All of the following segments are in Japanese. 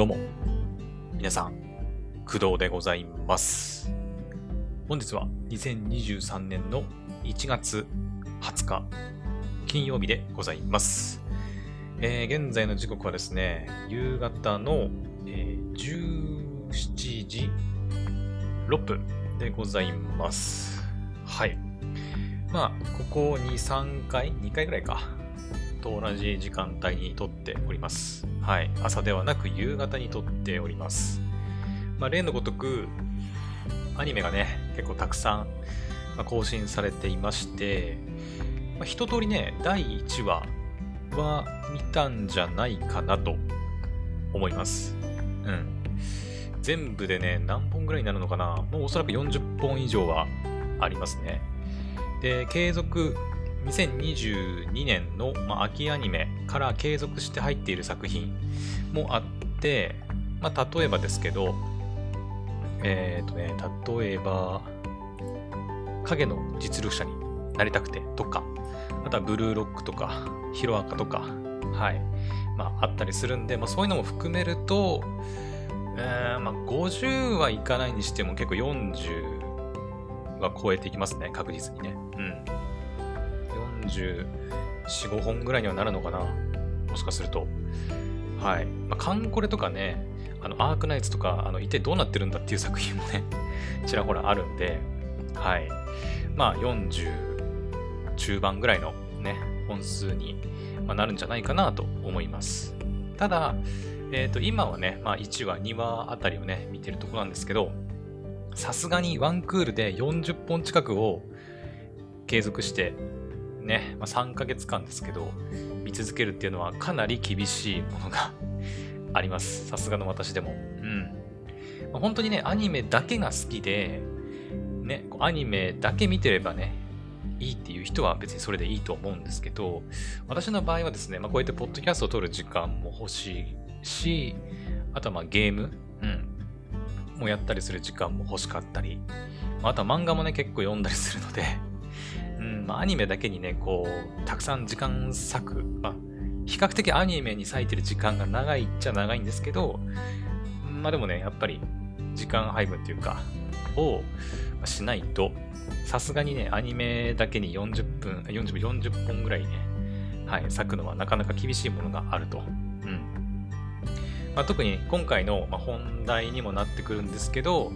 どうも、皆さん、工藤でございます。本日は2023年の1月20日、金曜日でございます。えー現在の時刻はですね、夕方の、えー17時6分でございます。はい。まあ、ここ2、3回、2回ぐらいか、と同じ時間帯に撮っております。はい。朝ではなく夕方に撮っております。まあ、例のごとく、アニメがね、結構たくさん、ま更新されていまして、まあ、一通りね、第1話は見たんじゃないかなと思います。うん。全部でね、何本ぐらいになるのかなもうおそらく40本以上はありますね。で、継続、2022年の、まあ、秋アニメから継続して入っている作品もあって、まあ、例えばですけど、えっ、とね、例えば、影の実力者になりたくてとか、あとはブルーロックとか、ヒロアカとか、はい、まあ、あったりするんで、まあ、そういうのも含めると、えーまあ、50はいかないにしても結構40は超えていきますね、確実にね。うん。44、5本ぐらいにはなるのかな？もしかすると。はい。まあ、カンコレとかね、あの、アークナイツとか、あの、一体どうなってるんだっていう作品もね、ちらほらあるんで、はい。まあ、40中盤ぐらいのね、本数にまなるんじゃないかなと思います。ただ、えっ、と、今はね、まあ、1話、2話あたりをね、見てるとこなんですけど、さすがにワンクールで40本近くを継続して、ね、まあ、3ヶ月間ですけど、見続けるっていうのはかなり厳しいものが あります。さすがの私でも。うん。まあ本当にね、アニメだけが好きで、ね、アニメだけ見てればね、いいっていう人は別にそれでいいと思うんですけど、私の場合はですね、まあ、こうやってポッドキャストを撮る時間も欲しいし、あとはまあゲーム、うん、もやったりする時間も欲しかったり、あとは漫画もね、結構読んだりするので、うん、まあアニメだけにね、こう、たくさん時間割く、まあ、比較的アニメに割いてる時間が長いっちゃ長いんですけど、まあでもね、やっぱり時間配分っていうか、をしないと、さすがにね、アニメだけに40分、40分、40本ぐらいね、はい、割くのはなかなか厳しいものがあると。うん。まあ、特に今回の、本題にもなってくるんですけど、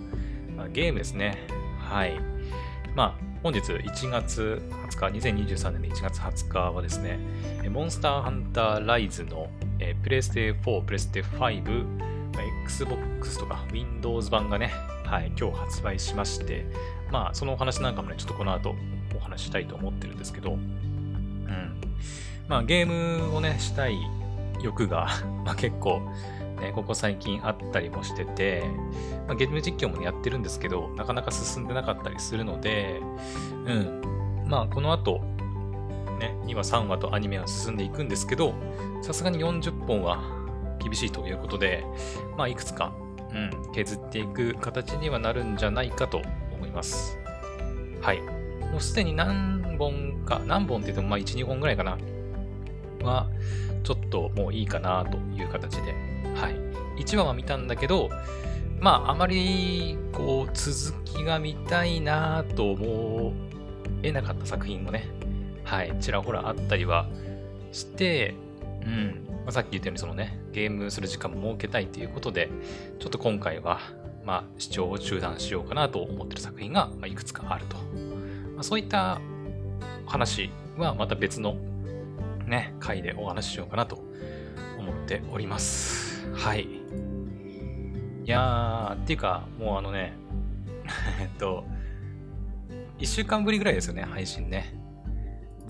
まあ、ゲームですね。はい。まあ、本日1月20日、2023年の1月20日はですね、モンスターハンターライズの、えープレステ4、プレステ5、Xbox とか Windows 版がね、はい、今日発売しまして、まあ、そのお話なんかもね、ちょっとこの後お話ししたいと思ってるんですけど、うん。まあ、ゲームをね、したい欲が、まあ結構、ね、ここ最近あったりもしてて、まあ、ゲーム実況もねやってるんですけど、なかなか進んでなかったりするので、うん。まあ、この後、ね、2話、3話とアニメは進んでいくんですけど、さすがに40本は厳しいということで、まあ、いくつか、うん、削っていく形にはなるんじゃないかと思います。はい。もうすでに何本か、何本って言っても、まあ、1、2本ぐらいかな。は、ちょっともういいかなという形で、はい。1話は見たんだけど、まあ、あまり、こう、続きが見たいなと思えなかった作品もね、はい、ちらほらあったりはして、うん、まあ、さっき言ったようにそのね、ゲームする時間も設けたいということで、ちょっと今回は、まあ、視聴を中断しようかなと思ってる作品が、ま、いくつかあると。まあ、そういった話はまた別のね、回でお話ししようかなと思っております。はい。いやー、っていうか、もうあのね、えっと、1週間ぶりぐらいですよね、配信ね。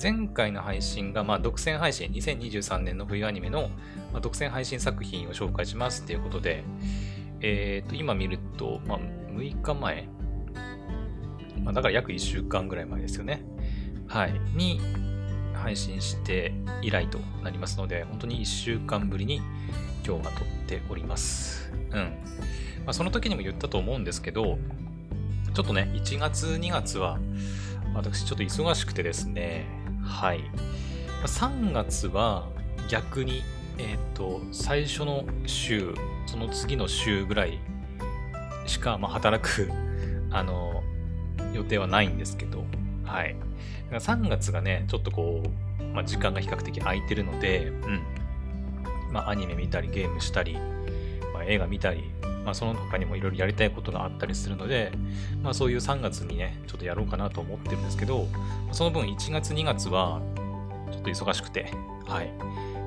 前回の配信が、まあ、独占配信、2023年の冬アニメの、まあ、独占配信作品を紹介しますっていうことで、えっ、と、今見ると、まあ、6日前、まあ、だから約1週間ぐらい前ですよね。はい。に、配信して以来となりますので、本当に1週間ぶりに今日は撮っております。うん。まあ、その時にも言ったと思うんですけど、ちょっとね、1月、2月は、私ちょっと忙しくてですね、はい。3月は逆にえっ、と、最初の週、その次の週ぐらいしか、まあ、働く、あの、予定はないんですけど、はい。3月がね、ちょっとこう、まあ、時間が比較的空いてるので、うん。まあ、アニメ見たり、ゲームしたり、まあ、映画見たり、まあ、その他にもいろいろやりたいことがあったりするので、まあ、そういう3月にね、ちょっとやろうかなと思ってるんですけど、その分1月2月は、ちょっと忙しくて、はい。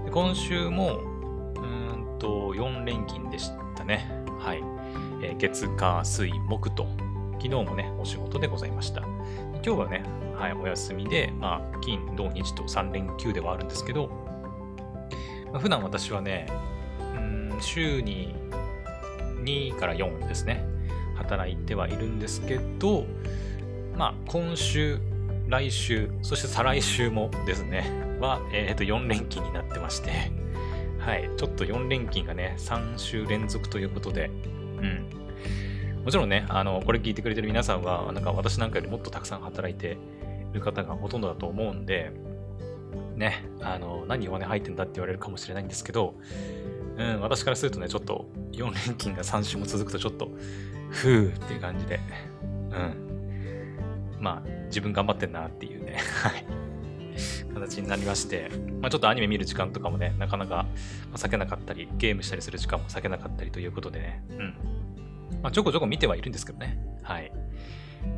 で今週も、うんと、4連勤でしたね。はい。えー、月、火、水、木と、昨日もね、お仕事でございました。今日はね、はい、お休みで、まあ、金、土、日と3連休ではあるんですけど、まあ、普段私はね、うん、週に2から4ですね、働いてはいるんですけど、まあ、今週、来週、そして再来週もですね、は、えっ、ー、と、4連勤になってまして、はい、ちょっと4連勤がね、3週連続ということで、うん。もちろんね、あの、これ聞いてくれてる皆さんは、なんか私なんかよりもっとたくさん働いてる方がほとんどだと思うんで、ね、あの、何弱音入ってんだって言われるかもしれないんですけど、うん、私からするとね、ちょっと4連勤が3週も続くとちょっと、ふーっていう感じで、うん。まあ、自分頑張ってんなっていうね、はい。形になりまして、まあ、ちょっとアニメ見る時間とかもね、なかなか避けなかったり、ゲームしたりする時間も避けなかったりということでね、うん。まあ、ちょこちょこ見てはいるんですけどね、はい。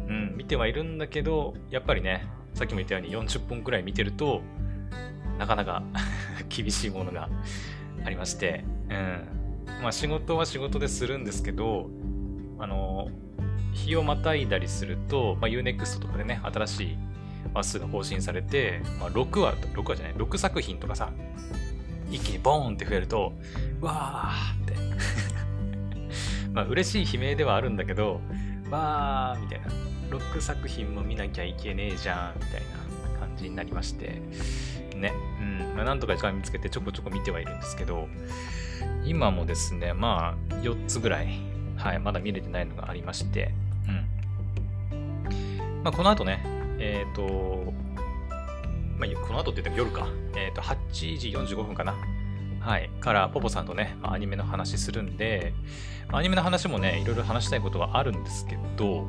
うん、見てはいるんだけど、やっぱりね、さっきも言ったように40本くらい見てると、なかなか 厳しいものがありまして、うん。まあ仕事は仕事でするんですけど、あの、日をまたいだりすると、まあ、Unext とかでね、新しい話数が更新されて、まあ、6話、6話じゃない、6作品とかさ、一気にボーンって増えると、わーって。まあ嬉しい悲鳴ではあるんだけど、わーみたいな、6作品も見なきゃいけねえじゃん、みたいな感じになりまして、ね。うん。まあ、なんとか時間見つけてちょこちょこ見てはいるんですけど、今もですね、まあ、4つぐらい、はい、まだ見れてないのがありまして、うん。まあ、この後ね、えっ、ー、と、まあ、この後って言っても夜か。えっ、ー、と、8時45分かな。はい。から、ポポさんとね、まあ、アニメの話するんで、アニメの話もね、いろいろ話したいことはあるんですけど、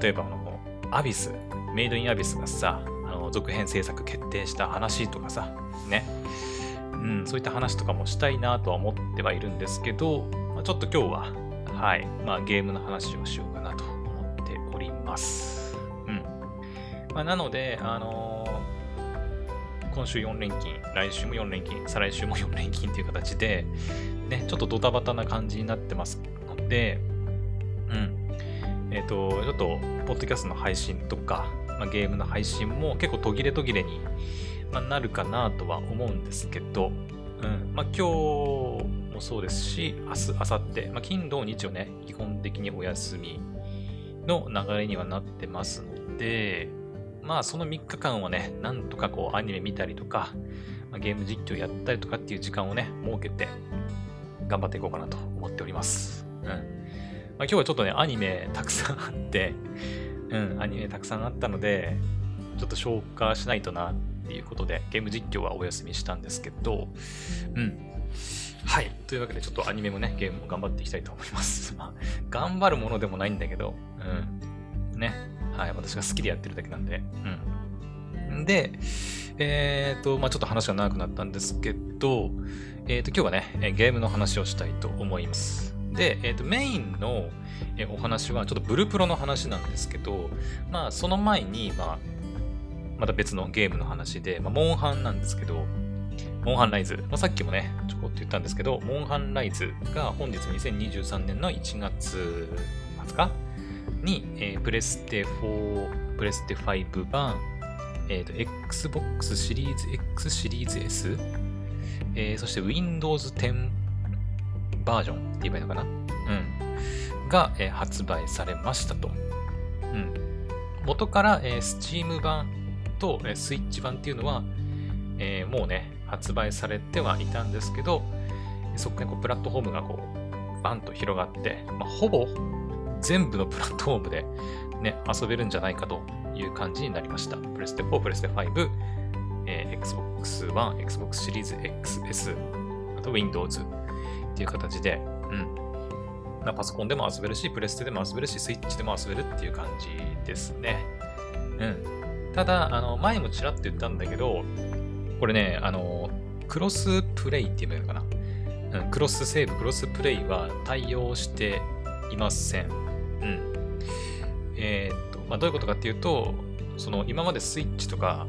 例えば、あの、アビス、メイドインアビスがさ、続編制作決定した話とかさ、ね。うん、そういった話とかもしたいなとは思ってはいるんですけど、まあ、ちょっと今日は、はい、まあゲームの話をしようかなと思っております。うん。まあ、なので、あのー、今週4連勤、来週も4連勤、再来週も4連勤という形で、ね、ちょっとドタバタな感じになってますので、うん。えっ、ー、と、ちょっと、ポッドキャストの配信とか、まあ、ゲームの配信も結構途切れ途切れに、まあ、なるかなとは思うんですけど、うんまあ、今日もそうですし、明日、明後日、まあ、金、土、日をね、基本的にお休みの流れにはなってますので、まあその3日間はね、なんとかこうアニメ見たりとか、ま、ゲーム実況やったりとかっていう時間をね、設けて頑張っていこうかなと思っております。うん。まあ、今日はちょっとね、アニメたくさんあって、うん、アニメたくさんあったので、ちょっと消化しないとなっていうことで、ゲーム実況はお休みしたんですけど、うん。はい。というわけで、ちょっとアニメもね、ゲームも頑張っていきたいと思います。まあ、頑張るものでもないんだけど、うん。ね。はい。私が好きでやってるだけなんで、うん。で、えっ、ー、と、まあちょっと話が長くなったんですけど、えっ、ー、と、今日はね、ゲームの話をしたいと思います。で、えっ、ー、と、メインの、えお話はちょっとブルプロの話なんですけど、まあその前に、まあ、また別のゲームの話で、まあ、モンハンなんですけど、モンハンライズ、まあ、さっきもね、ちょこっと言ったんですけど、モンハンライズが本日2023年の1月末か？に、えー、プレステ4、プレステ5版、えっ、ー、と、Xbox シリーズ X シリーズ S、えー、そして Windows 10バージョンって言えばいいのかな？うん。が、え、発売されましたと。うん。元から、えー、Steam 版と、えー、Switch 版っていうのは、えー、もうね、発売されてはいたんですけど、そこからこうプラットフォームがこう、バンと広がって、まあ、ほぼ全部のプラットフォームでね、遊べるんじゃないかという感じになりました。プレステ4、プレステ5、えー、Xbox One、Xbox シリーズ XS、あと Windows っていう形で、うん。まあ、パソコンでも遊べるし、プレステでも遊べるし、スイッチでも遊べるっていう感じですね。うん。ただ、あの、前もちらっと言ったんだけど、これね、あの、クロスプレイって言えばいいのかな。うん、クロスセーブ、クロスプレイは対応していません。うん。えー、っと、まあ、どういうことかっていうと、その今までスイッチとか、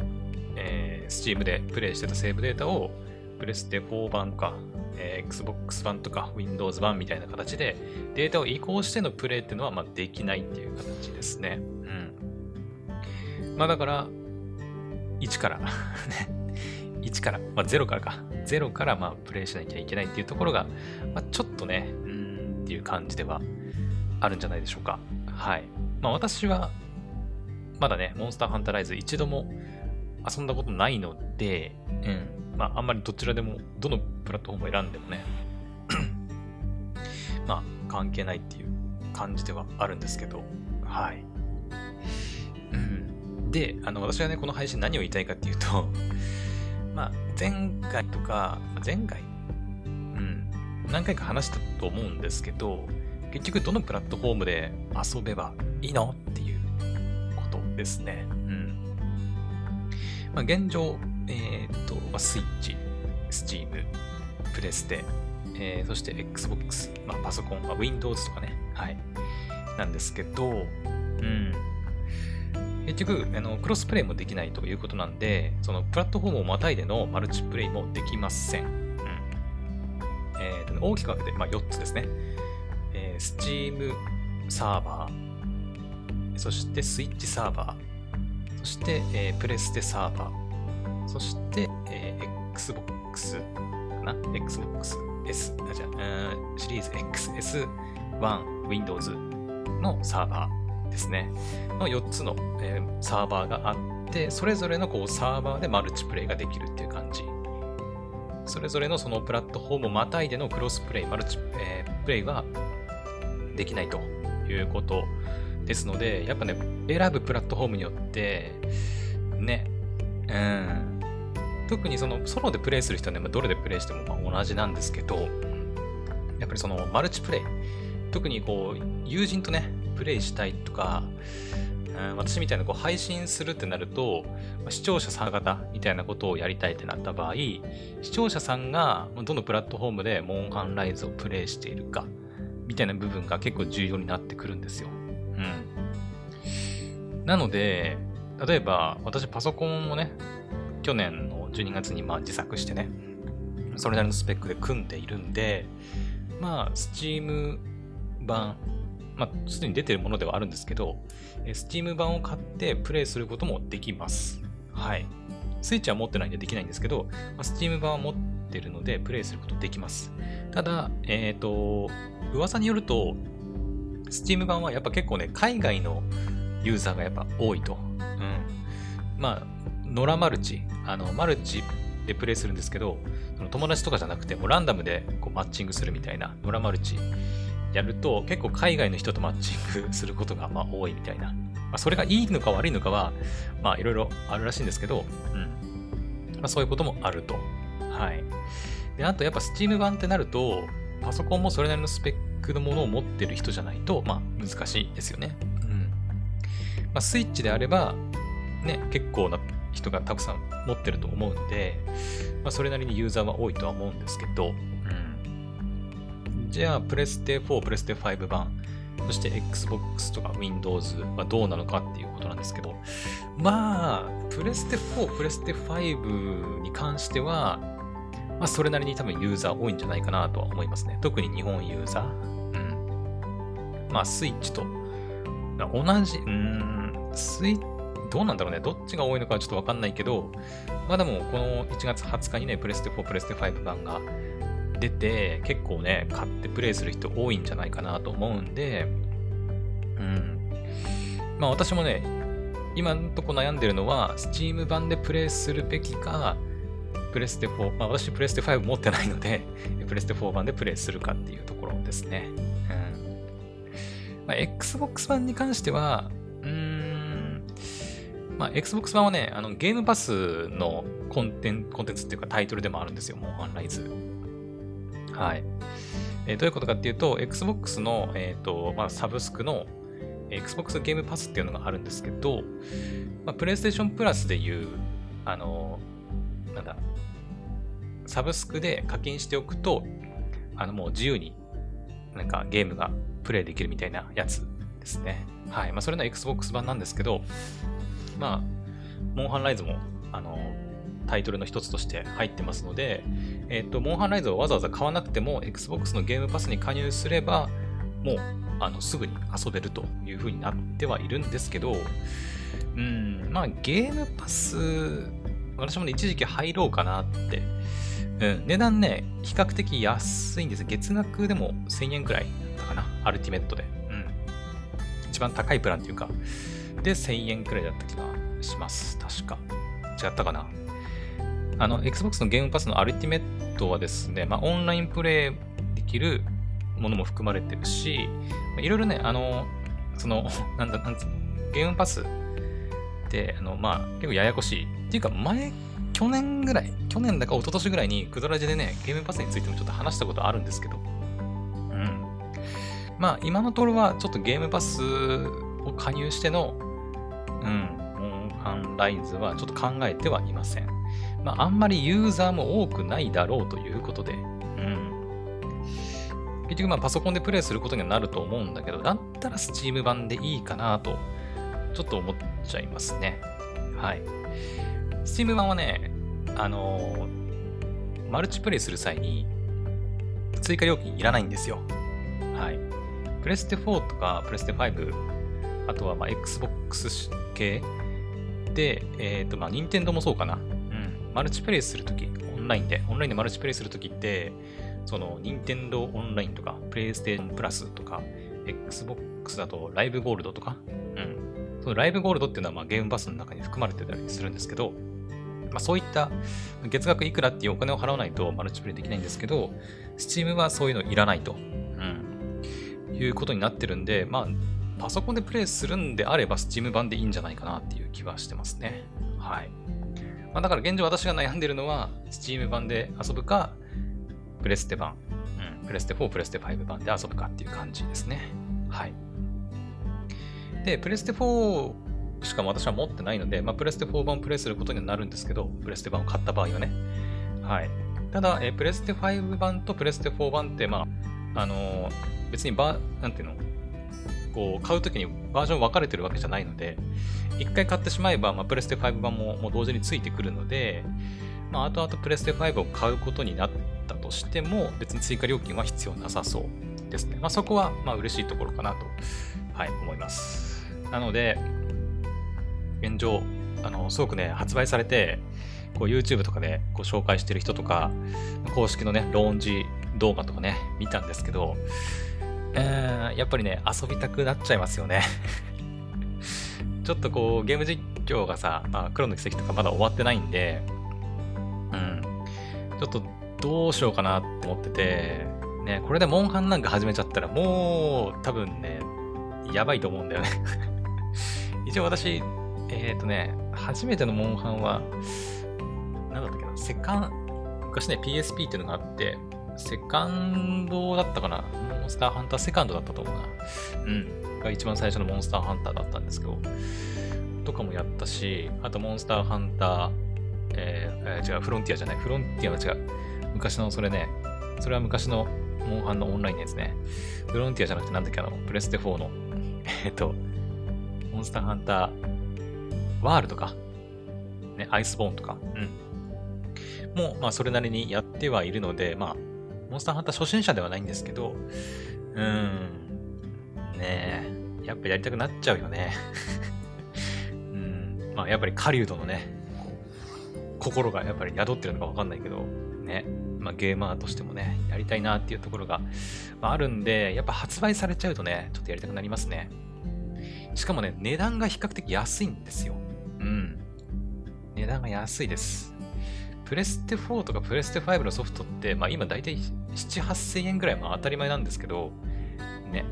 えー、Steam でプレイしてたセーブデータをプレステ4版か、えー、Xbox 版とか Windows 版みたいな形でデータを移行してのプレイっていうのはまあできないっていう形ですね。うん。まあだから、1から ね、1から、まあ0からか、0からまあプレイしなきゃいけないっていうところが、まあ、ちょっとね、うんっていう感じではあるんじゃないでしょうか。はい。まあ私は、まだね、モンスターハンターライズ一度も遊んだことないので、うん。まああんまりどちらでも、どのプラットフォームを選んでもね、まあ関係ないっていう感じではあるんですけど、はい。うん。で、あの、私はね、この配信何を言いたいかっていうと、まあ、前回とか、前回？うん。何回か話したと思うんですけど、結局どのプラットフォームで遊べばいいのっていうことですね。まあ、現状、えっ、と、スイッチ、スチーム、プレステ、えー、そして Xbox、まあ、パソコン、まあ、Windows とかね、はい、なんですけど、うん。結局あの、クロスプレイもできないということなんで、そのプラットフォームをまたいでのマルチプレイもできません。うん。えーとね、大きく分けて、まあ、4つですね。えー、Steam サーバー、そしてスイッチサーバー、そして、えー、プレステサーバー、そして、えー、Xbox かな ?Xbox S、あ、じゃあ、シリーズ XS1 Windows のサーバーですね。の4つの、えー、サーバーがあって、それぞれのこうサーバーでマルチプレイができるっていう感じ。それぞれのそのプラットフォームをまたいでのクロスプレイ、マルチ、えー、プレイはできないということですので、やっぱね、選ぶプラットフォームによって、ね、うん、特にそのソロでプレイする人はね、どれでプレイしてもま同じなんですけど、やっぱりそのマルチプレイ、特にこう、友人とね、プレイしたいとか、うん、私みたいなこう配信するってなると、視聴者さん方みたいなことをやりたいってなった場合、視聴者さんがどのプラットフォームでモンハンライズをプレイしているか、みたいな部分が結構重要になってくるんですよ。なので、例えば私パソコンをね、去年の12月にまあ自作してね、それなりのスペックで組んでいるんで、まあ、Steam 版、まあ、すでに出てるものではあるんですけど、Steam 版を買ってプレイすることもできます。はい。スイッチは持ってないんでできないんですけど、まあ、Steam 版は持ってるので、プレイすることできます。ただ、えっ、ー、と、噂によると、Steam 版はやっぱ結構ね、海外のユーザーがやっぱ多いと。うん。まあ、ノラマルチ、あの、マルチでプレイするんですけど、その友達とかじゃなくて、もうランダムでこうマッチングするみたいな、ノラマルチやると、結構海外の人とマッチングすることがまあ多いみたいな。まあ、それがいいのか悪いのかは、まあいろいろあるらしいんですけど、うん。まあそういうこともあると。はい。で、あとやっぱ Steam 版ってなると、パソコンもそれなりのスペックのものを持ってる人じゃないと、まあ難しいですよね。うん。まあスイッチであれば、ね、結構な人がたくさん持ってると思うので、まあそれなりにユーザーは多いとは思うんですけど、うん。じゃあ、プレステ4、プレステ5版、そして Xbox とか Windows はどうなのかっていうことなんですけど、まあ、プレステ4、プレステ5に関しては、まあ、それなりに多分ユーザー多いんじゃないかなとは思いますね。特に日本ユーザー。うん。まあ、スイッチと、同じ、うん、スイどうなんだろうね。どっちが多いのかはちょっとわかんないけど、まあでも、この1月20日にね、プレステ4、プレステ5版が出て、結構ね、買ってプレイする人多いんじゃないかなと思うんで、うん。まあ私もね、今んとこ悩んでるのは、Steam 版でプレイするべきか、プレステ4、まあ私プレステ5持ってないので、プレステ4版でプレイするかっていうところですね。うん。まあ、Xbox 版に関しては、まあ、Xbox 版はね、あのゲームパスのコンテンコンテンツっていうかタイトルでもあるんですよ、モンハンライズ。はい。えー、どういうことかっていうと、Xbox の、えーとまあ、サブスクの Xbox ゲームパスっていうのがあるんですけど、まあ、PlayStation Plus でいう、あの、なんだ、サブスクで課金しておくと、あのもう自由になんかゲームがプレイできるみたいなやつですね。はい。まあ、それの Xbox 版なんですけど、まあ、モンハンライズも、あの、タイトルの一つとして入ってますので、えっ、と、モンハンライズをわざわざ買わなくても、Xbox のゲームパスに加入すれば、もう、あの、すぐに遊べるという風になってはいるんですけど、うん、まあ、ゲームパス、私もね、一時期入ろうかなって、うん、値段ね、比較的安いんです。月額でも1000円くらいだったかな、アルティメットで。うん。一番高いプランっていうか、で1000円くらいだった気がします。確か。違ったかな。あの、Xbox のゲームパスのアルティメットはですね、まあ、オンラインプレイできるものも含まれてるし、いろいろね、あの、その、なんだ、なんつゲームパスって、あの、まあ、結構ややこしい。っていうか、前、去年ぐらい、去年だか一昨年ぐらいに、クドラジでね、ゲームパスについてもちょっと話したことあるんですけど、うん。まあ、今のところは、ちょっとゲームパスを加入しての、うん、モンハンライズはちょっと考えてはいません。まあ、あんまりユーザーも多くないだろうということで、うん。結局、まあ、パソコンでプレイすることにはなると思うんだけど、だったら Steam 版でいいかなと、ちょっと思っちゃいますね。はい。Steam 版はね、あのー、マルチプレイする際に、追加料金いらないんですよ。はい。プレステ4とか、プレステ5あとはまあ Xbox 系で、えっ、ー、とまあ任天堂もそうかな。うん。マルチプレイするとき、オンラインで、オンラインでマルチプレイするときって、その任天堂オンラインとか、プレイステーションプラスとか、Xbox だとライブゴールドとか、うん。そのライブゴールドっていうのはまあゲームパスの中に含まれてたりするんですけど、まあ、そういった月額いくらっていうお金を払わないとマルチプレイできないんですけど、Steam はそういうのいらないと、うん、いうことになってるんで、まあ、パソコンでプレイするんであれば Steam 版でいいんじゃないかなっていう気はしてますね。はい。まあ、だから現状私が悩んでるのは Steam 版で遊ぶか、プレステ版、うん、プレステ4、プレステ5版で遊ぶかっていう感じですね。はい。で、プレステ4しかも私は持ってないので、まあ、プレステ4版をプレイすることにはなるんですけど、プレステ版を買った場合はね。はい。ただ、えプレステ5版とプレステ4版って、まあ、あのー、別にバ、なんていうの、こう、買うときにバージョン分かれてるわけじゃないので、一回買ってしまえば、まあ、プレステ5版ももう同時についてくるので、まあ、後々プレステ5を買うことになったとしても、別に追加料金は必要なさそうですね。まあ、そこは、まあ、嬉しいところかなと、はい、思います。なので、現状、あの、すごくね、発売されて、こう YouTube とかでこう紹介してる人とか、公式のね、ローンチ動画とかね、見たんですけど、えー、やっぱりね、遊びたくなっちゃいますよね ちょっとこう、ゲーム実況がさ、まあ、黒の奇跡とかまだ終わってないんで、うん。ちょっとどうしようかなって思ってて、ね、これでモンハンなんか始めちゃったらもう多分ね、やばいと思うんだよね 一応私、えっ、ー、とね、初めてのモンハンは、なんだったっけな、セカン、昔ね、PSP っていうのがあって、セカンドだったかな？モンスターハンターセカンドだったと思うな。うん。が一番最初のモンスターハンターだったんですけど、とかもやったし、あとモンスターハンター、えー、違う、フロンティアじゃない。フロンティアは違う。昔のそれね、それは昔のモンハンのオンラインのやつね。フロンティアじゃなくてなんだっけあの、プレステ4の、えっと、モンスターハンター、ワールドか？ね、アイスボーンとか。うん。もう、まあ、それなりにやってはいるので、まあ、モンスターハンター初心者ではないんですけど、うーん。ねえ、やっぱやりたくなっちゃうよね。うん。まあ、やっぱり狩人のね、心がやっぱり宿ってるのかわかんないけど、ね。まあ、ゲーマーとしてもね、やりたいなっていうところが、ま、あるんで、やっぱ発売されちゃうとね、ちょっとやりたくなりますね。しかもね、値段が比較的安いんですよ。うん。値段が安いです。プレステ4とかプレステ5のソフトって、まあ今大体7、8000円ぐらいまあ当たり前なんですけど、ね。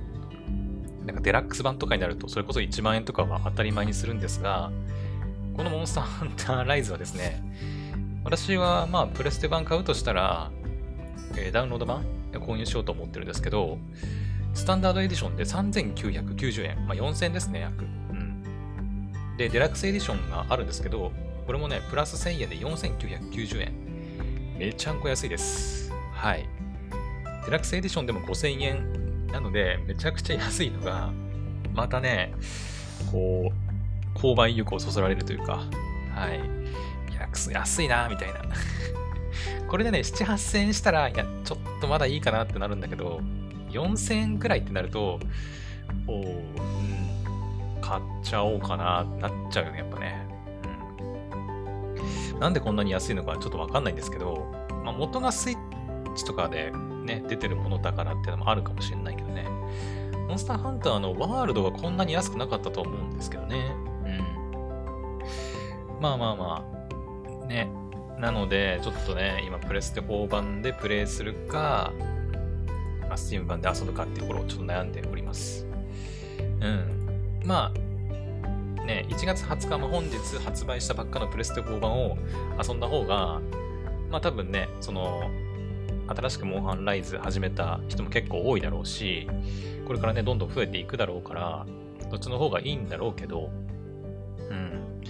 なんかデラックス版とかになるとそれこそ1万円とかは当たり前にするんですが、このモンスターハンターライズはですね、私はまあ、プレステ版買うとしたら、えー、ダウンロード版購入しようと思ってるんですけど、スタンダードエディションで3990円。まあ、4000円ですね、約。うん。で、デラックスエディションがあるんですけど、これもね、プラス1000円で4990円。めちゃんこ安いです。はい。デラックスエディションでも5000円なので、めちゃくちゃ安いのが、またね、こう、購買意欲をそそられるというか、はい。安いなみたいな。これでね、7、8000円したら、いや、ちょっとまだいいかなってなるんだけど、4000円くらいってなると、おうん、買っちゃおうかなってなっちゃうよね、やっぱね。なんでこんなに安いのかちょっとわかんないんですけど、まあ、元がスイッチとかでね、出てるものだからっていうのもあるかもしれないけどね。モンスターハンターのワールドがこんなに安くなかったと思うんですけどね。うん。まあまあまあ。ね。なので、ちょっとね、今プレステ4版でプレイするか、まあ、Steam 版で遊ぶかっていうところをちょっと悩んでおります。うん。まあ、ね、1月20日も本日発売したばっかのプレステ4版を遊んだ方が、まあ多分ね、その、新しくモンハンライズ始めた人も結構多いだろうし、これからね、どんどん増えていくだろうから、どっちの方がいいんだろうけど、うん。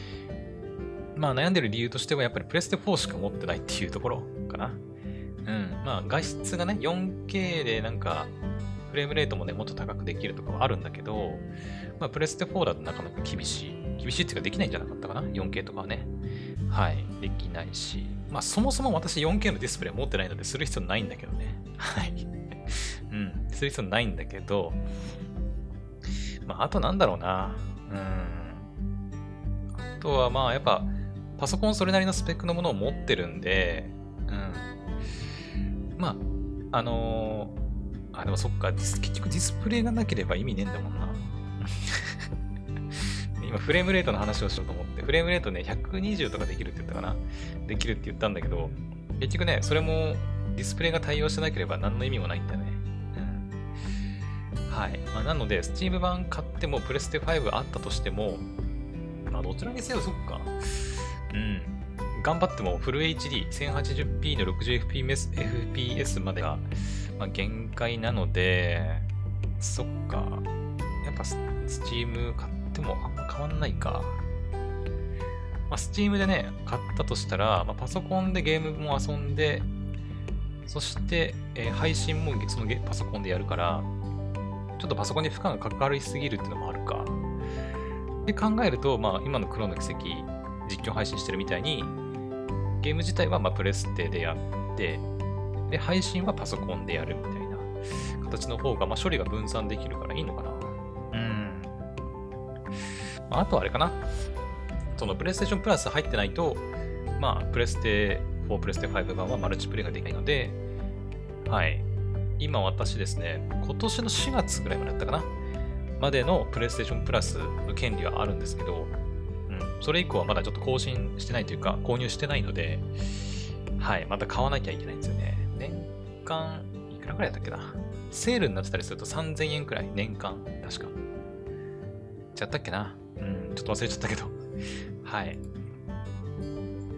まあ悩んでる理由としてはやっぱりプレステ4しか持ってないっていうところかな。うん。まあ画質がね、4K でなんか、フレームレートもね、もっと高くできるとかはあるんだけど、まあプレステ4だとなかなか厳しい。厳しいっていうかできないんじゃなかったかな ?4K とかはね。はい。できないし。まあ、そもそも私 4K のディスプレイ持ってないのでする必要ないんだけどね。はい。うん。する必要ないんだけど、まあ、あとなんだろうな。うん。あとはまあ、やっぱ、パソコンそれなりのスペックのものを持ってるんで、うん。まあ、あのー、あ、でもそっか、結局ディスプレイがなければ意味ねえんだもんな。今フレームレートの話をしようと思って、フレームレートね、120とかできるって言ったかな？できるって言ったんだけど、結局ね、それもディスプレイが対応してなければ何の意味もないんだよね。うん。はい。まあ、なので、Steam 版買っても、プレステ5あったとしても、まあ、どちらにせよそっか。うん。頑張ってもフル HD、1080p の 60fps FPS までが、まあ、限界なので、そっか。やっぱ Steam 買ってもあんま変わんないか。まあ、Steam でね、買ったとしたら、まあ、パソコンでゲームも遊んで、そして、えー、配信もそのパソコンでやるから、ちょっとパソコンに負荷がかかりすぎるっていうのもあるか。で考えると、まあ、今の黒の奇跡、実況配信してるみたいに、ゲーム自体はまプレステでやって、で、配信はパソコンでやるみたいな形の方が、ま、処理が分散できるからいいのかな。まあ、あとあれかな。そのプレイステーションプラス入ってないと、まあ、プレステ4、プレステ5版はマルチプレイができないので、はい。今私ですね、今年の4月ぐらいまでだったかなまでのプレイステーションプラスの権利はあるんですけど、うん、それ以降はまだちょっと更新してないというか、購入してないので、はい、また買わなきゃいけないんですよね。年間、いくらぐらいだったっけなセールになってたりすると3000円くらい、年間、確か。ちゃったっけなうん、ちょっと忘れちゃったけど。はい。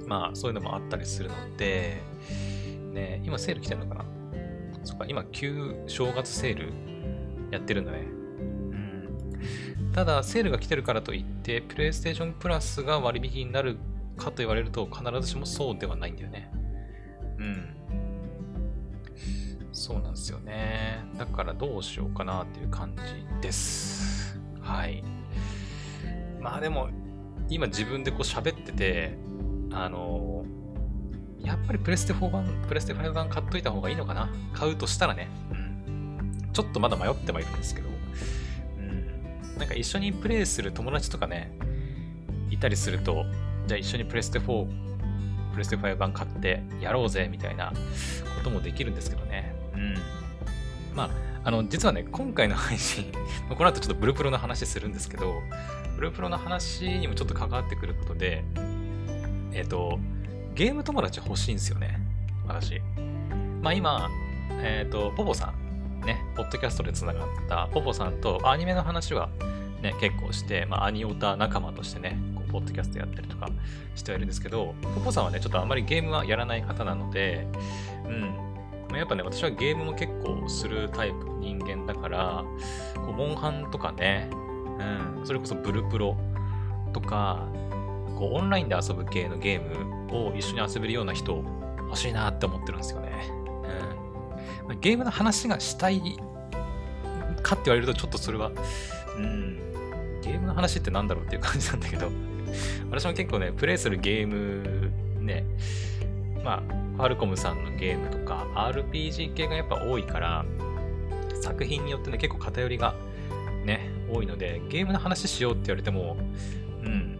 まあ、そういうのもあったりするので、ね、今セール来てるのかな？そっか、今、旧正月セールやってるんだね。うん。ただ、セールが来てるからといって、プレイステーションプラスが割引になるかと言われると、必ずしもそうではないんだよね。うん。そうなんですよね。だからどうしようかなっていう感じです。はい。まあでも、今自分でこう喋ってて、あのー、やっぱりプレステ4版、プレステ5版買っといた方がいいのかな？買うとしたらね。うん。ちょっとまだ迷ってはいるんですけど。うん。なんか一緒にプレイする友達とかね、いたりすると、じゃあ一緒にプレステ4、プレステ5版買ってやろうぜみたいなこともできるんですけどね。うん。まあ、あの、実はね、今回の配信、この後ちょっとブルプロの話するんですけど、プロプロの話にもちょっと関わってくることで、えっ、ー、と、ゲーム友達欲しいんですよね。私。まあ今、えっ、ー、と、ポポさん、ね、ポッドキャストで繋がったポポさんとアニメの話はね、結構して、まあアニオタ仲間としてね、こうポッドキャストやったりとかしてはいるんですけど、ポポさんはね、ちょっとあんまりゲームはやらない方なので、うん。まあ、やっぱね、私はゲームも結構するタイプの人間だから、こうモンハンとかね、うん、それこそブルプロとか、こうオンラインで遊ぶ系のゲームを一緒に遊べるような人欲しいなって思ってるんですよね。うん。ゲームの話がしたいかって言われるとちょっとそれは、うん、ゲームの話ってなんだろうっていう感じなんだけど、私も結構ね、プレイするゲームね、まあ、ファルコムさんのゲームとか、RPG 系がやっぱ多いから、作品によってね、結構偏りがね、多いので、ゲームの話しようって言われても、うん、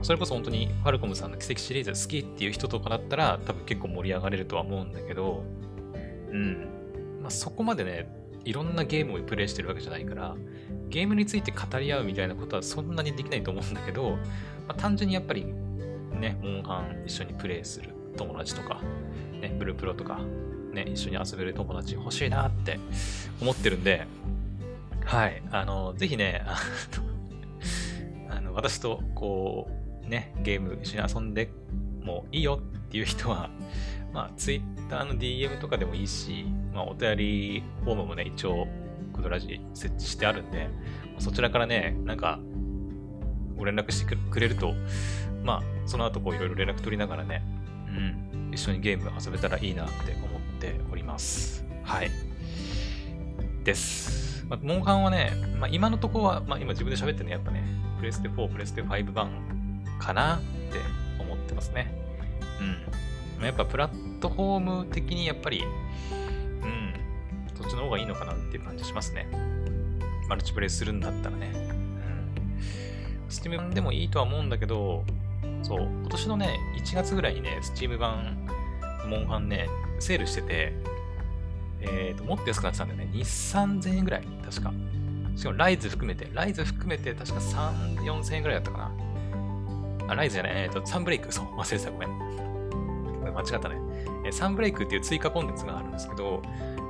それこそ本当にファルコムさんの奇跡シリーズ好きっていう人とかだったら、多分結構盛り上がれるとは思うんだけど、うん、まあ、そこまでね、いろんなゲームをプレイしてるわけじゃないから、ゲームについて語り合うみたいなことはそんなにできないと思うんだけど、まあ、単純にやっぱりね、モンハン一緒にプレイする。友達とか、ね、ブループロとか、ね、一緒に遊べる友達欲しいなって思ってるんで、はい、あの、ぜひね、あの 私とこう、ね、ゲーム一緒に遊んでもいいよっていう人は、まあ、Twitter の DM とかでもいいし、まあ、お便りフォームもね、一応、クドラジ設置してあるんで、そちらからね、なんか、ご連絡してくれると、まあ、その後こういろいろ連絡取りながらね、うん、一緒にゲーム遊べたらいいなって思っております。はい。です。まあ、モンハンはね、まあ、今のところは、まあ、今自分で喋ってるのやっぱね、プレステ4、プレステ5版かなって思ってますね。うん。やっぱプラットフォーム的にやっぱり、うん、そっちの方がいいのかなっていう感じしますね。マルチプレイするんだったらね。うん。スティムでもいいとは思うんだけど、そう、今年のね、1月ぐらいにね、スチーム版、モンハンね、セールしてて、えっ、ー、と、もっと安くなってたんだよね。2、3000円ぐらい、確か。しかも、ライズ含めて、ライズ含めて、確か3、4000円ぐらいだったかな。あ、ライズじゃない、えっ、ー、と、サンブレイク、そう、忘れてた、ごめん。間違ったね。えサンブレイクっていう追加コンテンツがあるんですけど、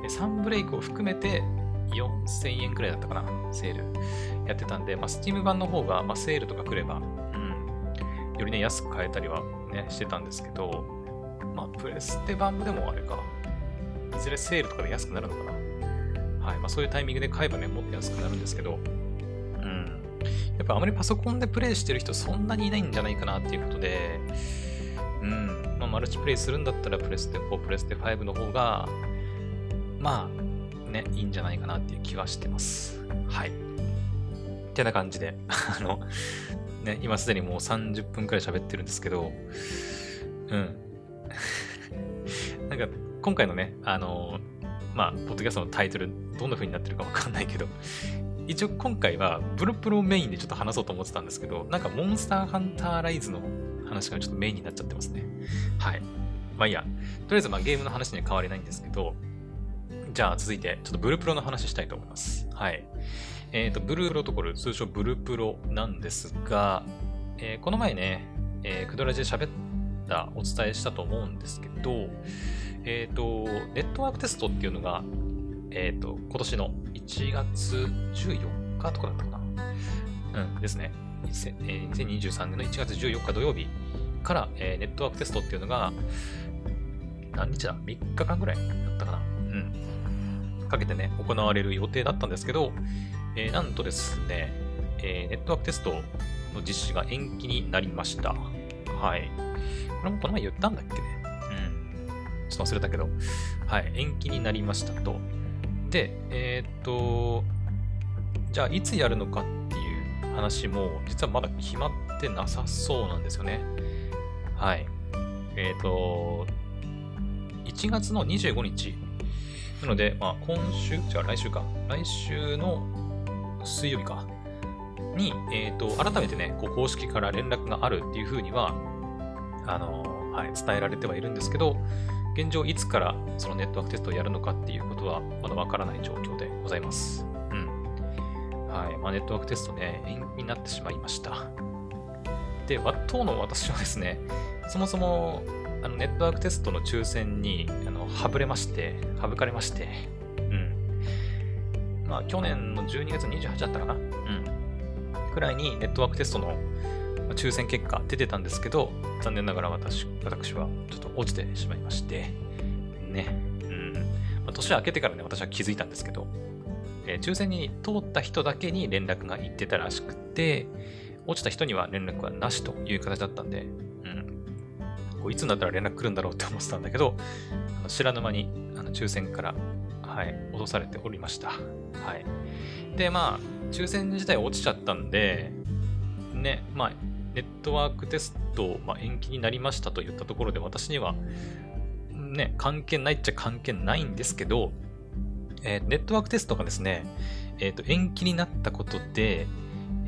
サンブレイクを含めて4000円くらいだったかな、セールやってたんで、まあ、スチーム版の方が、まあ、セールとか来れば、よりね、安く買えたりはね、してたんですけど、まあ、プレステ版でもあれか、いずれセールとかで安くなるのかな。はい。まあ、そういうタイミングで買えばね、もっと安くなるんですけど、うん。やっぱあまりパソコンでプレイしてる人そんなにいないんじゃないかなっていうことで、うん。まあ、マルチプレイするんだったらプレステ4、プレステ5の方が、まあ、ね、いいんじゃないかなっていう気はしてます。はい。ってな感じで、あの、ね、今すでにもう30分くらい喋ってるんですけど、うん。なんか、今回のね、あの、まあ、ポッドキャストのタイトル、どんな風になってるかわかんないけど、一応今回は、ブルプロメインでちょっと話そうと思ってたんですけど、なんかモンスターハンターライズの話がちょっとメインになっちゃってますね。はい。まあいいや。とりあえずまあゲームの話には変わりないんですけど、じゃあ続いて、ちょっとブルプロの話したいと思います。はい。えっ、ー、と、ブループロトコル、通称ブループロなんですが、えー、この前ね、えー、クドラジで喋った、お伝えしたと思うんですけど、えっ、ー、と、ネットワークテストっていうのが、えっ、ー、と、今年の1月14日とかだったかな？うんですね。2023年の1月14日土曜日から、えー、ネットワークテストっていうのが、何日だ ?3 日間ぐらいだったかな？うん。かけてね、行われる予定だったんですけど、えー、なんとですね、えー、ネットワークテストの実施が延期になりました。はい。これもこの前言ったんだっけ？ねうん。ちょっと忘れたけど、はい。延期になりましたと。で、えー、っと、じゃあいつやるのかっていう話も、実はまだ決まってなさそうなんですよね。はい。えっ、と、1月の25日。なので、まあ、今週、違う、来週か。来週の水曜日か。に、えっ、ー、と、改めてね、こう公式から連絡があるっていうふうには、あのはい、伝えられてはいるんですけど、現状いつからそのネットワークテストをやるのかっていうことはまだわからない状況でございます。うん。はい。まあ、ネットワークテストね、延期になってしまいました。で、当の私はですね、そもそもあのネットワークテストの抽選にあのはぶれまして、省かれまして、まあ、去年の12月28だったかな？うん。くらいにネットワークテストのまあ、抽選結果出てたんですけど、残念ながら私私はちょっと落ちてしまいまして、ね。うん。まあ、年明けてからね、私は気づいたんですけど、えー、抽選に通った人だけに連絡が行ってたらしくて、落ちた人には連絡はなしという形だったんで、うん。こういつになったら連絡来るんだろうって思ってたんだけど、あの知らぬ間にあの抽選から、はい、脅されておりました。はい。で、まあ、抽選自体落ちちゃったんで、ね、まあ、ネットワークテスト、まあ、延期になりましたと言ったところで、私には、ね、関係ないっちゃ関係ないんですけど、えー、ネットワークテストがですね、えっ、ー、と、延期になったことで、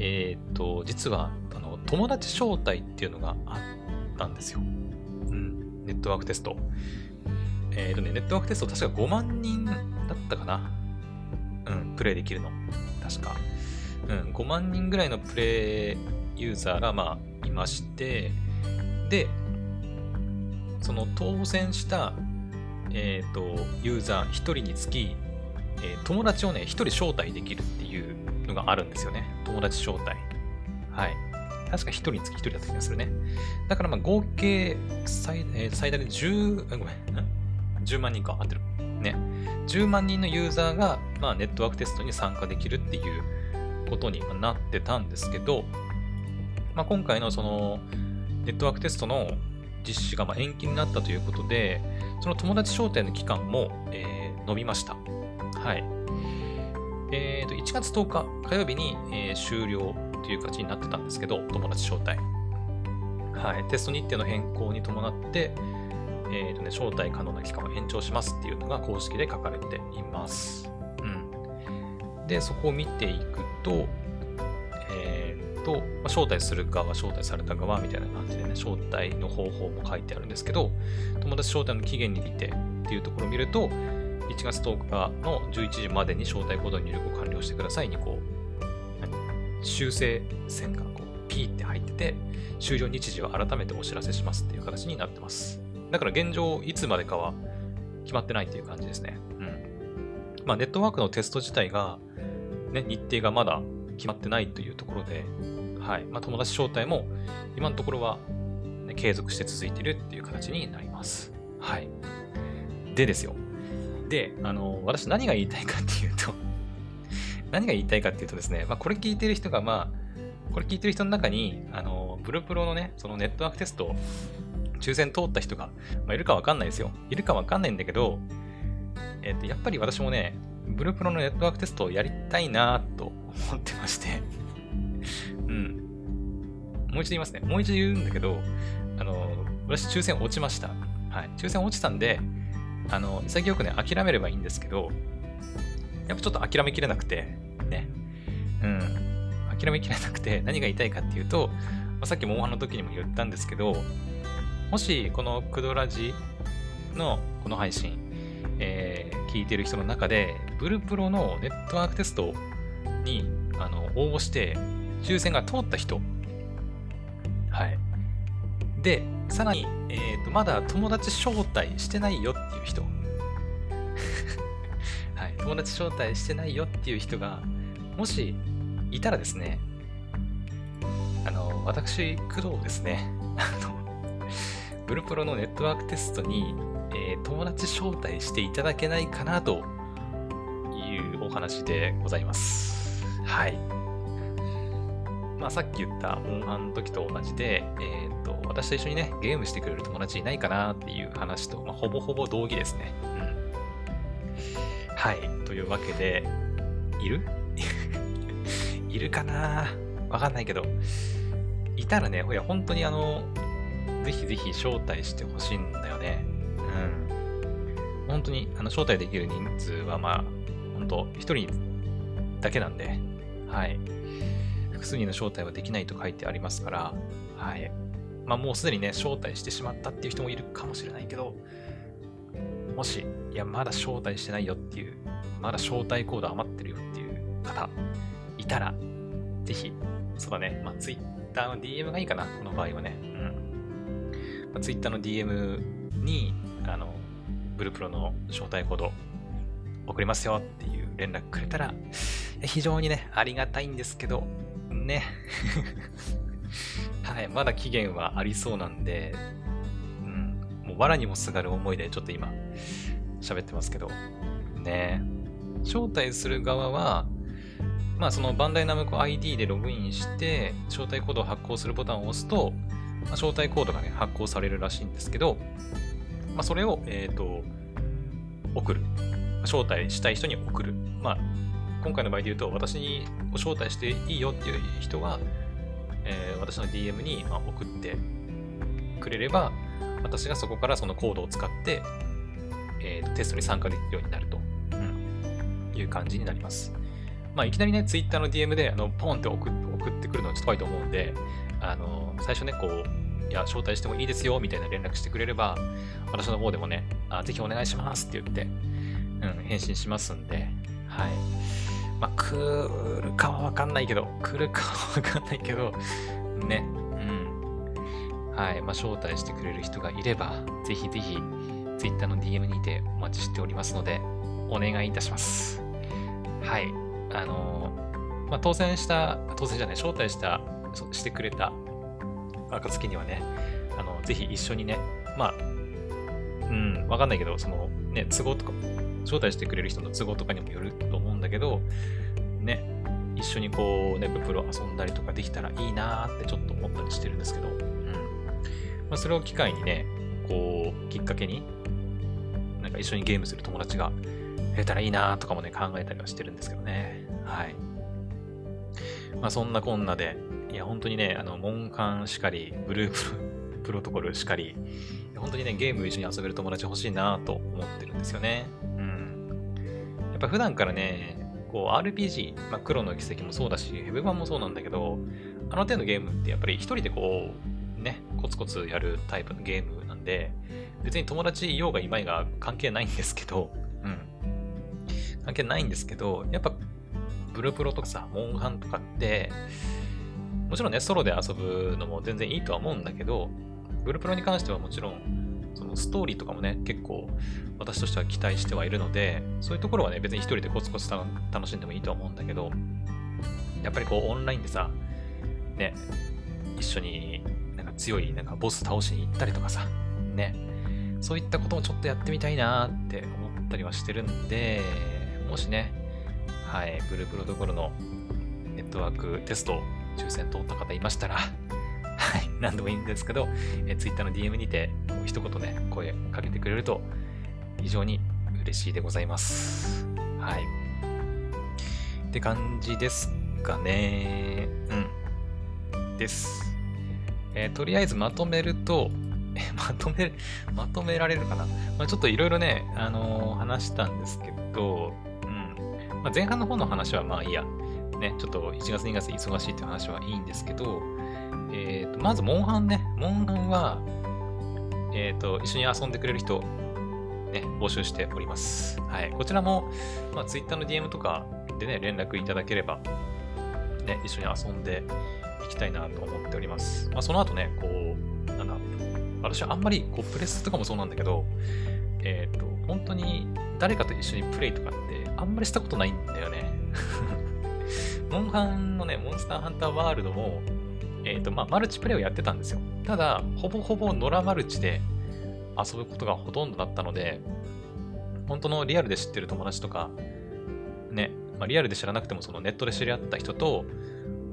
えっ、ー、と、実は、あの、友達招待っていうのがあったんですよ。うん、ネットワークテスト。えっ、とね、ネットワークテスト確か5万人ったかな。うん、プレイできるの。確か。うん、5万人ぐらいのプレイユーザーが、まあ、いまして、で、その当選した、えっ、ー、と、ユーザー1人につき、えー、友達をね、1人招待できるっていうのがあるんですよね。友達招待。はい。確か1人につき1人だった気がするね。だからまあ合計最,、えー、最大で10、ごめん、10万人か、合ってる。ね。10万人のユーザーが、まあ、ネットワークテストに参加できるっていうことになってたんですけど、まあ、今回のそのネットワークテストの実施がま延期になったということで、その友達招待の期間も、えー、伸びました。はい。えー、と1月10日火曜日に、えー、終了という形になってたんですけど、友達招待。はい。テスト日程の変更に伴って、えーとね、招待可能な期間を延長しますっていうのが公式で書かれています。うん。で、そこを見ていくと、えっ、ー、と、まあ、招待する側、招待された側みたいな感じでね、招待の方法も書いてあるんですけど、友達招待の期限に見てっていうところを見ると、1月10日の11時までに招待コード入力を完了してくださいに、こう、修正線がこう、ピーって入ってて、終了日時を改めてお知らせしますっていう形になってます。だから現状、いつまでかは決まってないっていう感じですね。うん。まあ、ネットワークのテスト自体が、ね、日程がまだ決まってないというところで、はい。まあ、友達招待も今のところは、ね、継続して続いているっていう形になります。はい。でですよ。で、あの、私何が言いたいかっていうと 何が言いたいかっていうとですね、まあ、これ聞いてる人が、まあ、これ聞いてる人の中に、あの、ブルプロのね、そのネットワークテスト抽選通った人が、まあ、いるかわかんないですよ。いるかわかんないんだけど、えっ、ー、と、やっぱり私もね、ブループロのネットワークテストをやりたいなと思ってまして うん。もう一度言いますね。もう一度言うんだけど、あの、私抽選落ちました。はい。抽選落ちたんで、あの、潔くね、諦めればいいんですけど、やっぱちょっと諦めきれなくて、ね。うん。諦めきれなくて、何が言いたいかっていうと、まあ、さっきモンハンの時にも言ったんですけど、もしこのクドラジのこの配信、えー、聞いてる人の中で、ブルプロのネットワークテストにあの応募して、抽選が通った人、はい。で、さらに、えーと、まだ友達招待してないよっていう人、はい、友達招待してないよっていう人が、もしいたらですね、あの、私、工藤ですね、あの、ブルプロのネットワークテストに、えー、友達招待していただけないかなというお話でございます。はい。まあ、さっき言ったモンハンの時と同じで、えっ、ー、と、私と一緒にね、ゲームしてくれる友達いないかなっていう話と、まあ、ほぼほぼ同義ですね。うん。はい。というわけで、いる？いるかな？わかんないけど、いたらね、いや、本当にあの、ぜひぜひ招待してほしいんだよね。うん。本当に、あの、招待できる人数は、まあ、本当一人だけなんで、はい。複数人の招待はできないと書いてありますから、はい。まあ、もうすでにね、招待してしまったっていう人もいるかもしれないけど、もし、いや、まだ招待してないよっていう、まだ招待コード余ってるよっていう方、いたら、ぜひ、そうだね、まあ、Twitter の DM がいいかな、この場合はね。まあ、Twitter の DM に、あの、ブルプロの招待コード送りますよっていう連絡くれたら、非常にね、ありがたいんですけど、ね。はい、まだ期限はありそうなんで、うん、もう藁にもすがる思いでちょっと今、喋ってますけど、ね招待する側は、まあそのバンダイナムコ ID でログインして、招待コードを発行するボタンを押すと、まあ、招待コードがね、発行されるらしいんですけど、まあそれを、えっ、ー、と、送る。招待したい人に送る。まあ、今回の場合で言うと、私に招待していいよっていう人は、えー、私の DM に送ってくれれば、私がそこからそのコードを使って、えー、テストに参加できるようになると、うん、いう感じになります。まあ、いきなりね、Twitter の DM であのポンって送ってくるのはちょっと怖いと思うんで、あの最初ね、こう、いや、招待してもいいですよ、みたいな連絡してくれれば、私の方でもね、あぜひお願いしますって言って、うん、返信しますんで、はい。まあ、来るかはわかんないけど、来るかはわかんないけど、ね、うん。はい。まあ、招待してくれる人がいれば、ぜひぜひ、Twitter の DM にてお待ちしておりますので、お願いいたします。はい。あのー、まあ、当選した、当選じゃない、招待した、してくれた暁にはね、あの、ぜひ一緒にね、まあ、うん、わかんないけど、その、ね、都合とか、招待してくれる人の都合とかにもよると思うんだけど、ね、一緒にこう、ね、プロ遊んだりとかできたらいいなーってちょっと思ったりしてるんですけど、うん。まあ、それを機会にね、こう、きっかけに、なんか一緒にゲームする友達が増えたらいいなーとかもね、考えたりはしてるんですけどね。はい。まあ、そんなこんなで、いや、本当にね、あの、モンカンしかり、ブループロ トコルしかり、本当にね、ゲーム一緒に遊べる友達欲しいなと思ってるんですよね。うん。やっぱ普段からね、こう RPG、まあ、黒の奇跡もそうだし、ヘブ版もそうなんだけど、あの手のゲームってやっぱり一人でこう、ね、コツコツやるタイプのゲームなんで、別に友達いようがいまいが関係ないんですけど、うん。関係ないんですけど、やっぱ、ブループロとかさ、モンハンとかって、もちろんね、ソロで遊ぶのも全然いいとは思うんだけど、ブルプロに関してはもちろん、そのストーリーとかもね、結構私としては期待してはいるので、そういうところはね、別に一人でコツコツ楽しんでもいいとは思うんだけど、やっぱりこうオンラインでさ、ね、一緒になんか強いなんかボス倒しに行ったりとかさ、ね、そういったこともちょっとやってみたいなって思ったりはしてるんで、もしね、はい、ブループロトコルのネットワークテスト抽選通った方いましたら、はい、何でもいいんですけど、え Twitter の DM にて、一言ね、声かけてくれると、非常に嬉しいでございます。はい。って感じですかね。うん。です。えー、とりあえずまとめると、え、まとめ、まとめられるかな、まあ、ちょっといろいろね、あのー、話したんですけど、うん。まあ、前半の方の話はまあいいや。ね、ちょっと1月2月忙しいって話はいいんですけど、えっ、ー、と、まず、モンハンね。モンハンは、えっ、ー、と、一緒に遊んでくれる人、ね、募集しております。はい。こちらも、まあ、Twitter の DM とかでね、連絡いただければ、ね、一緒に遊んでいきたいなと思っております。まあ、その後ね、こう、なんだ、私はあんまり、こう、プレスとかもそうなんだけど、えっ、ー、と、本当に誰かと一緒にプレイとかってあんまりしたことないんだよね。モンハンのね、モンスターハンターワールドも、えっ、ー、と、まあ、マルチプレイをやってたんですよ。ただ、ほぼほぼ野良マルチで遊ぶことがほとんどだったので、本当のリアルで知ってる友達とか、ね、まあ、リアルで知らなくてもそのネットで知り合った人と、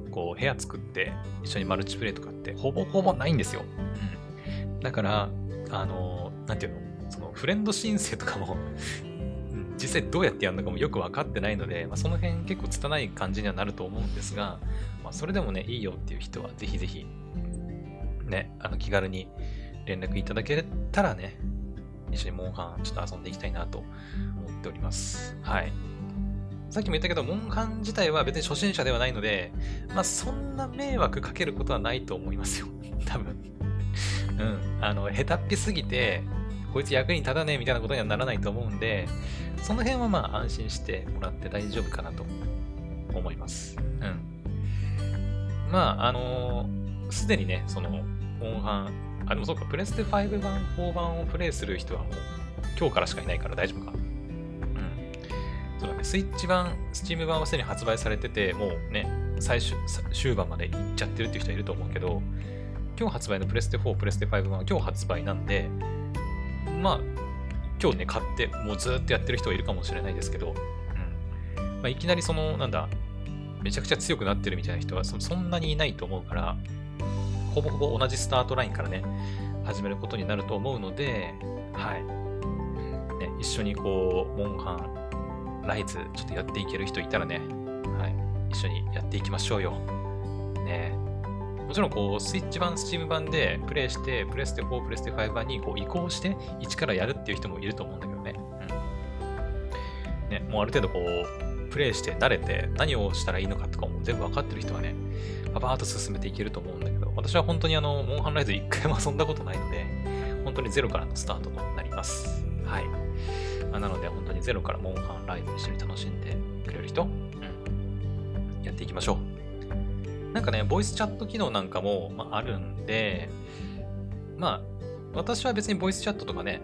こう、部屋作って一緒にマルチプレイとかってほぼほぼないんですよ。うん。だから、あの、なんていうの、そのフレンド申請とかも実際どうやってやるのかもよく分かってないので、まあ、その辺結構拙い感じにはなると思うんですが、まあ、それでもね、いいよっていう人はぜひぜひ、ね、あの気軽に連絡いただけたらね、一緒にモンハンちょっと遊んでいきたいなと思っております。はい。さっきも言ったけど、モンハン自体は別に初心者ではないので、まあそんな迷惑かけることはないと思いますよ。多分。うん。あの、下手っぴすぎて、こいつ役に立たねえみたいなことにはならないと思うんで、その辺はまあ安心してもらって大丈夫かなと思います。うん。まあ、あのす、でにね、その、モンハン、あ、でもそうか、プレステ5版、4版をプレイする人はもう、今日からしかいないから大丈夫か。うん。そうだね、スイッチ版、スチーム版はすでに発売されてて、もうね、最終、終盤まで行っちゃってるっていう人はいると思うけど、今日発売のプレステ4、プレステ5版は今日発売なんで、まあ、今日ね、買って、もうずっとやってる人はいるかもしれないですけど、うん。まあ、いきなりその、なんだ、めちゃくちゃ強くなってるみたいな人はそんなにいないと思うから、ほぼほぼ同じスタートラインからね、始めることになると思うので、はい。ね、一緒にこう、モンハン、ライズ、ちょっとやっていける人いたらね、はい。一緒にやっていきましょうよ。ね。もちろん、こう、スイッチ版、スチーム版でプレイして、プレステ4、プレステ5版にこう移行して、一からやるっていう人もいると思うんだけどね。うん。ね、もうある程度こう、プレイして慣れて何をしたらいいのかとかも全部わかってる人はね、パパーっと進めていけると思うんだけど、私は本当にあの、モンハンライズ一回も遊んだことないので、本当にゼロからのスタートとなります。はい。まあ、なので、本当にゼロからモンハンライズ一緒に楽しんでくれる人、うん、やっていきましょう。なんかね、ボイスチャット機能なんかも、まあ、あるんで、まあ、私は別にボイスチャットとかね、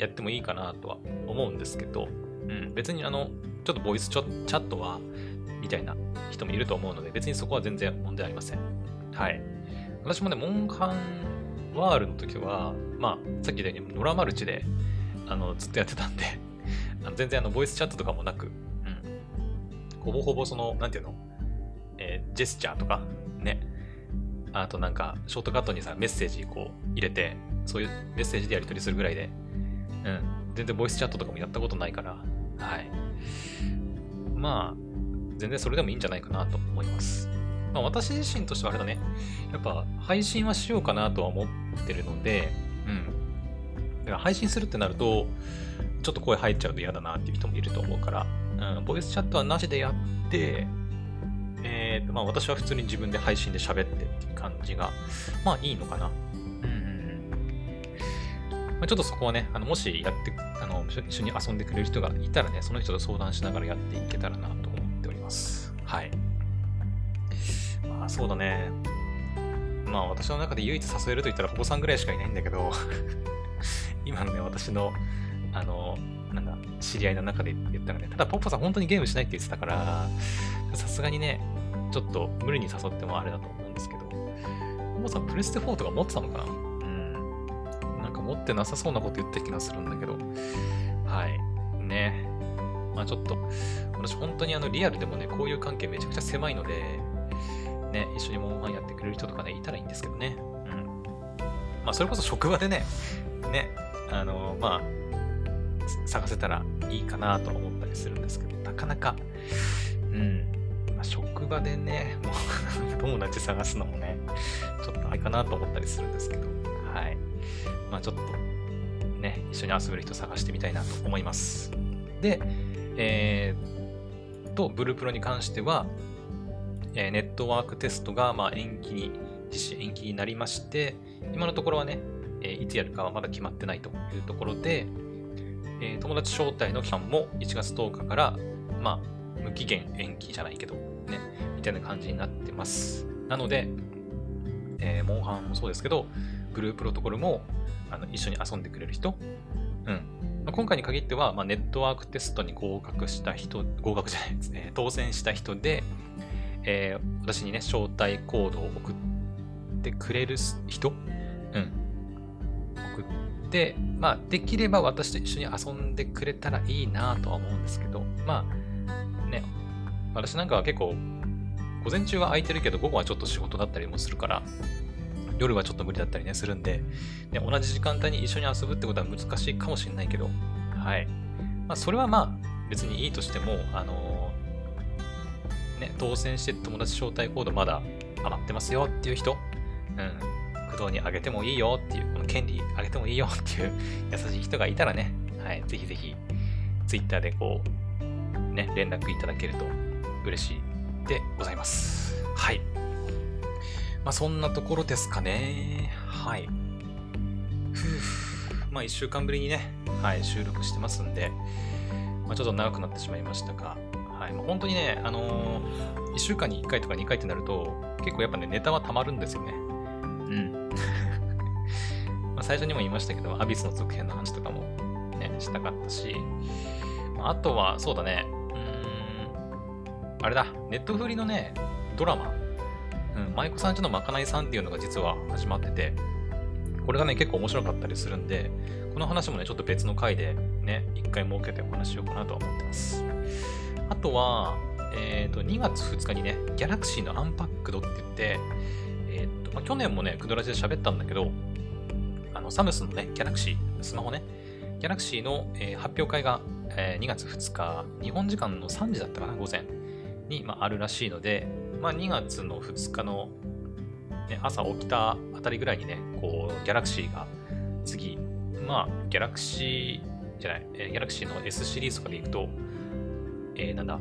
やってもいいかなとは思うんですけど、うん、別にあの、ちょっとボイスチャットは、みたいな人もいると思うので、別にそこは全然問題ありません。はい。私もね、モンハンワールの時は、まあ、さっき言ったように、ノラマルチで、あの、ずっとやってたんで 全然あの、ボイスチャットとかもなく、うん。ほぼほぼその、なんていうの、ジェスチャーとか、ね。あとなんか、ショートカットにさ、メッセージこう入れて、そういうメッセージでやり取りするぐらいで、うん。全然ボイスチャットとかもやったことないから、はい。まあ、全然それでもいいんじゃないかなと思います。まあ、私自身としてはあれだね。やっぱ配信はしようかなとは思ってるので、うん。だから配信するってなると、ちょっと声入っちゃうと嫌だなっていう人もいると思うから、うん、ボイスチャットはなしでやって、えー、まあ私は普通に自分で配信で喋ってっていう感じが、まあいいのかな。うん。まあ、ちょっとそこはね、あのもしやって、あの、一緒に遊んでくれる人がいたらね、その人と相談しながらやっていけたらなと思っております。はい。まあそうだね。まあ私の中で唯一誘えると言ったらほぼさんぐらいしかいないんだけど 今のね、私の、あの、なんだ、知り合いの中で言ったらね、ただポッポさん本当にゲームしないって言ってたから、さすがにね、ちょっと無理に誘ってもあれだと思うんですけど、ポッポさんプレステ4とか持ってたのかな？うん。なんか持ってなさそうなこと言った気がするんだけど、はい。ね。まあちょっと、私本当にあのリアルでもね、こういう関係めちゃくちゃ狭いので、ね、一緒にモンハンやってくれる人とかね、いたらいいんですけどね。うん。まあ、それこそ職場でね、ね、あの、まあ、探せたらいいかなと思ったりするんですけど、なかなか、うん、まあ、職場でね、もう 友達探すのもね、ちょっとあれかなと思ったりするんですけど、はい。まあ、ちょっと、ね、一緒に遊べる人探してみたいなと思います。で、えー、と、ブループロに関しては、えー、ネットワークテストがまあ延期に、実施延期になりまして、今のところはね、えー、いつやるかはまだ決まってないというところで、えー、友達招待の期間も1月10日から、まあ、無期限延期じゃないけど、ね、みたいな感じになってます。なので、えー、モンハンもそうですけど、ブループロトコルもあの一緒に遊んでくれる人、うん。まあ、今回に限っては、まあ、ネットワークテストに合格した人、合格じゃないですね、当選した人で、えー、私にね、招待コードを送ってくれる人、うん。送って、まあ、できれば私と一緒に遊んでくれたらいいなとは思うんですけど、まあ、ね、私なんかは結構、午前中は空いてるけど、午後はちょっと仕事だったりもするから、夜はちょっと無理だったりね、するんで、ね、同じ時間帯に一緒に遊ぶってことは難しいかもしれないけど、はい。まあ、それはまあ、別にいいとしても、あのね、当選して友達招待コードまだ余ってますよっていう人、うん、工藤にあげてもいいよっていう、この権利あげてもいいよっていう優しい人がいたらね、はい、ぜひぜひ、ツイッターでこう、ね、連絡いただけると嬉しいでございます。はい。まあ、そんなところですかね。はい。ふぅ。まあ、一週間ぶりにね、はい、収録してますんで、まあ、ちょっと長くなってしまいましたが、はい、もう本当にね、あのー、1週間に1回とか2回ってなると、結構やっぱね、ネタは溜まるんですよね。うん。ま最初にも言いましたけど、アビスの続編の話とかもね、したかったし、あとは、そうだね、うん、あれだ、ネットフリのね、ドラマうん、舞妓さんちのまかないさんっていうのが実は始まってて、これがね、結構面白かったりするんで、この話もね、ちょっと別の回でね、一回設けてお話しようかなとは思ってます。あとは、えっ、ー、と、2月2日にね、ギャラクシーのアンパックドって言って、えっ、と、まあ、去年もね、クドラジで喋ったんだけど、あの、サムスのね、ギャラクシー、スマホね、ギャラクシーの、えー、発表会が、えー、2月2日、日本時間の3時だったかな、午前に、まあ、あるらしいので、まあ、2月の2日の、ね、朝起きたあたりぐらいにね、こう、ギャラクシーが次、まあ、ギャラクシーじゃない、えー、ギャラクシーの S シリーズとかでいくと、えー、なんだ、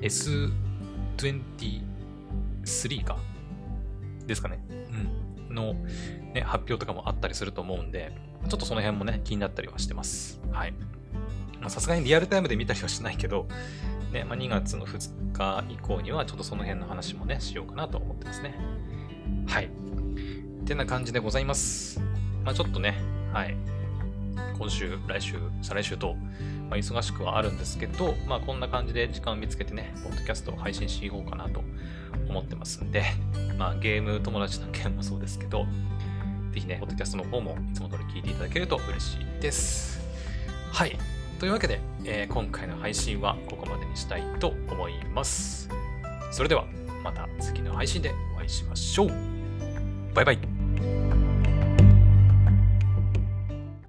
S23 かですかね。うん。の、ね、発表とかもあったりすると思うんで、ちょっとその辺もね、気になったりはしてます。はい。さすがにリアルタイムで見たりはしないけど、ね、まあ、2月の2日以降にはちょっとその辺の話もね、しようかなと思ってますね。はい。ってな感じでございます。まあ、ちょっとね、はい。今週、来週、再来週と、まあ、忙しくはあるんですけど、まあ、こんな感じで時間を見つけてね、ポッドキャストを配信しようかなと思ってますんで、まあ、ゲーム友達の件もそうですけど、ぜひね、ポッドキャストの方もいつも通り聞いていただけると嬉しいです。はい。というわけで、えー、今回の配信はここまでにしたいと思います。それでは、また次の配信でお会いしましょう。バイバイ。